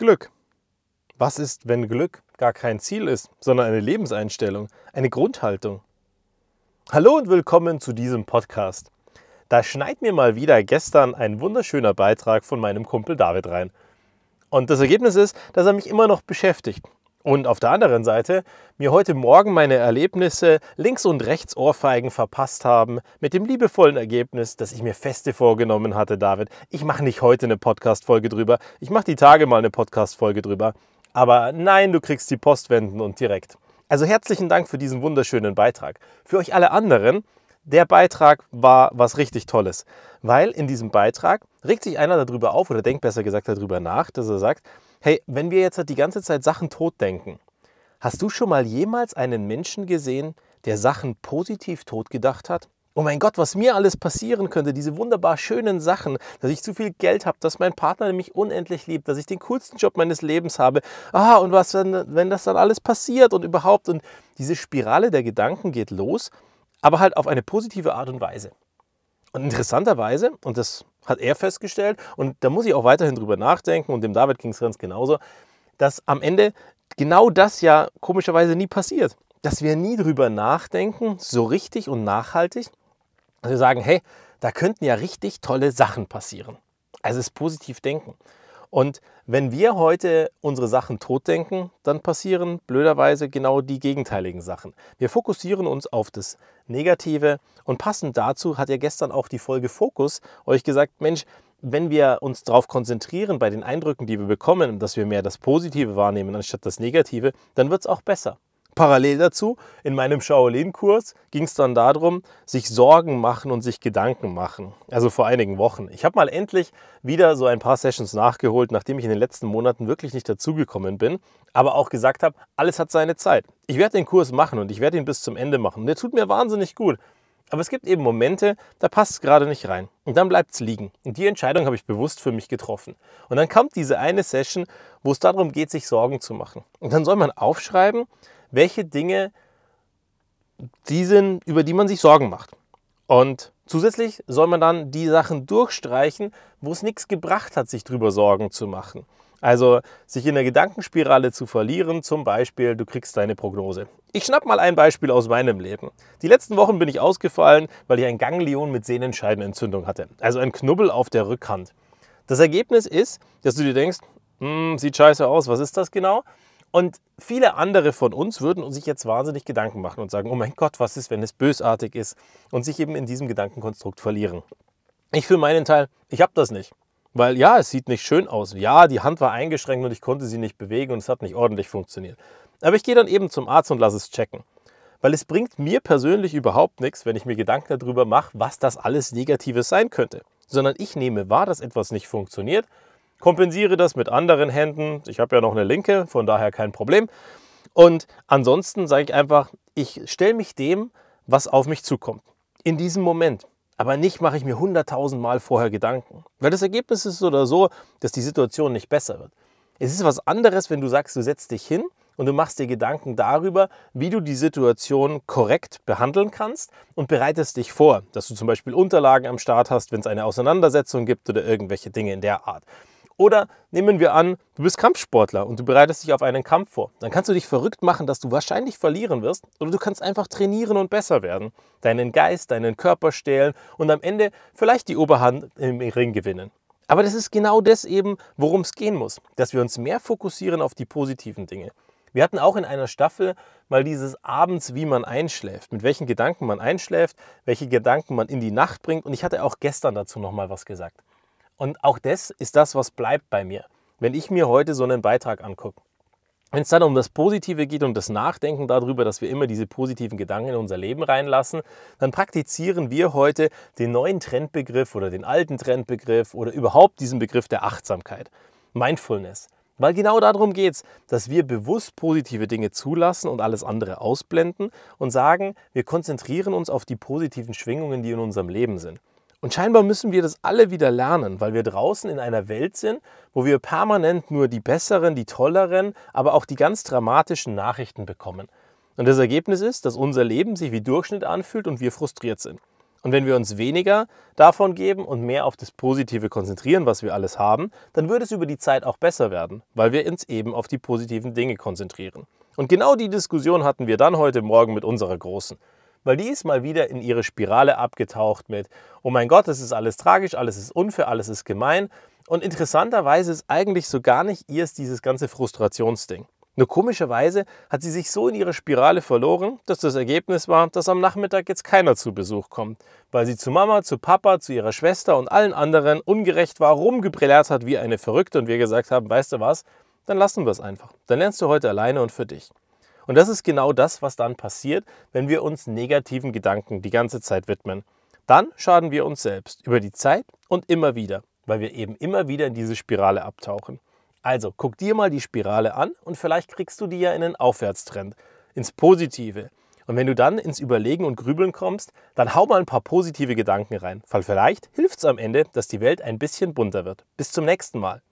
Glück? Was ist, wenn Glück gar kein Ziel ist, sondern eine Lebenseinstellung, eine Grundhaltung? Hallo und willkommen zu diesem Podcast. Da schneit mir mal wieder gestern ein wunderschöner Beitrag von meinem Kumpel David rein. Und das Ergebnis ist, dass er mich immer noch beschäftigt. Und auf der anderen Seite mir heute Morgen meine Erlebnisse links und rechts Ohrfeigen verpasst haben, mit dem liebevollen Ergebnis, dass ich mir feste vorgenommen hatte, David, ich mache nicht heute eine Podcast-Folge drüber, ich mache die Tage mal eine Podcast-Folge drüber. Aber nein, du kriegst die Post wenden und direkt. Also herzlichen Dank für diesen wunderschönen Beitrag. Für euch alle anderen, der Beitrag war was richtig Tolles, weil in diesem Beitrag regt sich einer darüber auf oder denkt besser gesagt darüber nach, dass er sagt, Hey, wenn wir jetzt die ganze Zeit Sachen totdenken, hast du schon mal jemals einen Menschen gesehen, der Sachen positiv totgedacht hat? Oh mein Gott, was mir alles passieren könnte, diese wunderbar schönen Sachen, dass ich zu viel Geld habe, dass mein Partner mich unendlich liebt, dass ich den coolsten Job meines Lebens habe. Ah, und was, wenn, wenn das dann alles passiert und überhaupt. Und diese Spirale der Gedanken geht los, aber halt auf eine positive Art und Weise. Und interessanterweise, und das hat er festgestellt, und da muss ich auch weiterhin drüber nachdenken, und dem David ging es ganz genauso, dass am Ende genau das ja komischerweise nie passiert. Dass wir nie drüber nachdenken, so richtig und nachhaltig, dass wir sagen, hey, da könnten ja richtig tolle Sachen passieren. Also es positiv denken. Und wenn wir heute unsere Sachen totdenken, dann passieren blöderweise genau die gegenteiligen Sachen. Wir fokussieren uns auf das Negative und passend dazu hat ja gestern auch die Folge Fokus euch gesagt, Mensch, wenn wir uns darauf konzentrieren bei den Eindrücken, die wir bekommen, dass wir mehr das Positive wahrnehmen anstatt das Negative, dann wird es auch besser. Parallel dazu, in meinem Shaolin-Kurs ging es dann darum, sich Sorgen machen und sich Gedanken machen. Also vor einigen Wochen. Ich habe mal endlich wieder so ein paar Sessions nachgeholt, nachdem ich in den letzten Monaten wirklich nicht dazugekommen bin, aber auch gesagt habe, alles hat seine Zeit. Ich werde den Kurs machen und ich werde ihn bis zum Ende machen. Der tut mir wahnsinnig gut. Aber es gibt eben Momente, da passt es gerade nicht rein. Und dann bleibt es liegen. Und die Entscheidung habe ich bewusst für mich getroffen. Und dann kommt diese eine Session, wo es darum geht, sich Sorgen zu machen. Und dann soll man aufschreiben, welche Dinge die sind, über die man sich Sorgen macht. Und zusätzlich soll man dann die Sachen durchstreichen, wo es nichts gebracht hat, sich darüber Sorgen zu machen. Also sich in der Gedankenspirale zu verlieren, zum Beispiel, du kriegst deine Prognose. Ich schnapp mal ein Beispiel aus meinem Leben. Die letzten Wochen bin ich ausgefallen, weil ich ein Ganglion mit Sehnenscheidenentzündung hatte. Also ein Knubbel auf der Rückhand. Das Ergebnis ist, dass du dir denkst, hm, sieht scheiße aus, was ist das genau? Und viele andere von uns würden sich jetzt wahnsinnig Gedanken machen und sagen, oh mein Gott, was ist, wenn es bösartig ist und sich eben in diesem Gedankenkonstrukt verlieren. Ich für meinen Teil, ich habe das nicht. Weil ja, es sieht nicht schön aus. Ja, die Hand war eingeschränkt und ich konnte sie nicht bewegen und es hat nicht ordentlich funktioniert. Aber ich gehe dann eben zum Arzt und lasse es checken. Weil es bringt mir persönlich überhaupt nichts, wenn ich mir Gedanken darüber mache, was das alles Negatives sein könnte. Sondern ich nehme wahr, dass etwas nicht funktioniert kompensiere das mit anderen Händen. Ich habe ja noch eine linke, von daher kein Problem. Und ansonsten sage ich einfach, ich stelle mich dem, was auf mich zukommt. In diesem Moment. Aber nicht mache ich mir hunderttausend Mal vorher Gedanken. Weil das Ergebnis ist oder so, dass die Situation nicht besser wird. Es ist was anderes, wenn du sagst, du setzt dich hin und du machst dir Gedanken darüber, wie du die Situation korrekt behandeln kannst und bereitest dich vor, dass du zum Beispiel Unterlagen am Start hast, wenn es eine Auseinandersetzung gibt oder irgendwelche Dinge in der Art. Oder nehmen wir an, du bist Kampfsportler und du bereitest dich auf einen Kampf vor. Dann kannst du dich verrückt machen, dass du wahrscheinlich verlieren wirst. Oder du kannst einfach trainieren und besser werden. Deinen Geist, deinen Körper stehlen und am Ende vielleicht die Oberhand im Ring gewinnen. Aber das ist genau das eben, worum es gehen muss. Dass wir uns mehr fokussieren auf die positiven Dinge. Wir hatten auch in einer Staffel mal dieses Abends, wie man einschläft, mit welchen Gedanken man einschläft, welche Gedanken man in die Nacht bringt. Und ich hatte auch gestern dazu nochmal was gesagt. Und auch das ist das, was bleibt bei mir. Wenn ich mir heute so einen Beitrag angucke, wenn es dann um das Positive geht und das Nachdenken darüber, dass wir immer diese positiven Gedanken in unser Leben reinlassen, dann praktizieren wir heute den neuen Trendbegriff oder den alten Trendbegriff oder überhaupt diesen Begriff der Achtsamkeit, Mindfulness. Weil genau darum geht es, dass wir bewusst positive Dinge zulassen und alles andere ausblenden und sagen, wir konzentrieren uns auf die positiven Schwingungen, die in unserem Leben sind. Und scheinbar müssen wir das alle wieder lernen, weil wir draußen in einer Welt sind, wo wir permanent nur die besseren, die tolleren, aber auch die ganz dramatischen Nachrichten bekommen. Und das Ergebnis ist, dass unser Leben sich wie Durchschnitt anfühlt und wir frustriert sind. Und wenn wir uns weniger davon geben und mehr auf das Positive konzentrieren, was wir alles haben, dann würde es über die Zeit auch besser werden, weil wir uns eben auf die positiven Dinge konzentrieren. Und genau die Diskussion hatten wir dann heute Morgen mit unserer Großen. Weil die ist mal wieder in ihre Spirale abgetaucht mit, oh mein Gott, es ist alles tragisch, alles ist unfair, alles ist gemein. Und interessanterweise ist eigentlich so gar nicht ihr dieses ganze Frustrationsding. Nur komischerweise hat sie sich so in ihrer Spirale verloren, dass das Ergebnis war, dass am Nachmittag jetzt keiner zu Besuch kommt, weil sie zu Mama, zu Papa, zu ihrer Schwester und allen anderen ungerecht war, rumgebrillert hat wie eine Verrückte und wir gesagt haben, weißt du was, dann lassen wir es einfach. Dann lernst du heute alleine und für dich. Und das ist genau das, was dann passiert, wenn wir uns negativen Gedanken die ganze Zeit widmen. Dann schaden wir uns selbst über die Zeit und immer wieder, weil wir eben immer wieder in diese Spirale abtauchen. Also guck dir mal die Spirale an und vielleicht kriegst du die ja in einen Aufwärtstrend, ins Positive. Und wenn du dann ins Überlegen und Grübeln kommst, dann hau mal ein paar positive Gedanken rein, weil vielleicht hilft es am Ende, dass die Welt ein bisschen bunter wird. Bis zum nächsten Mal.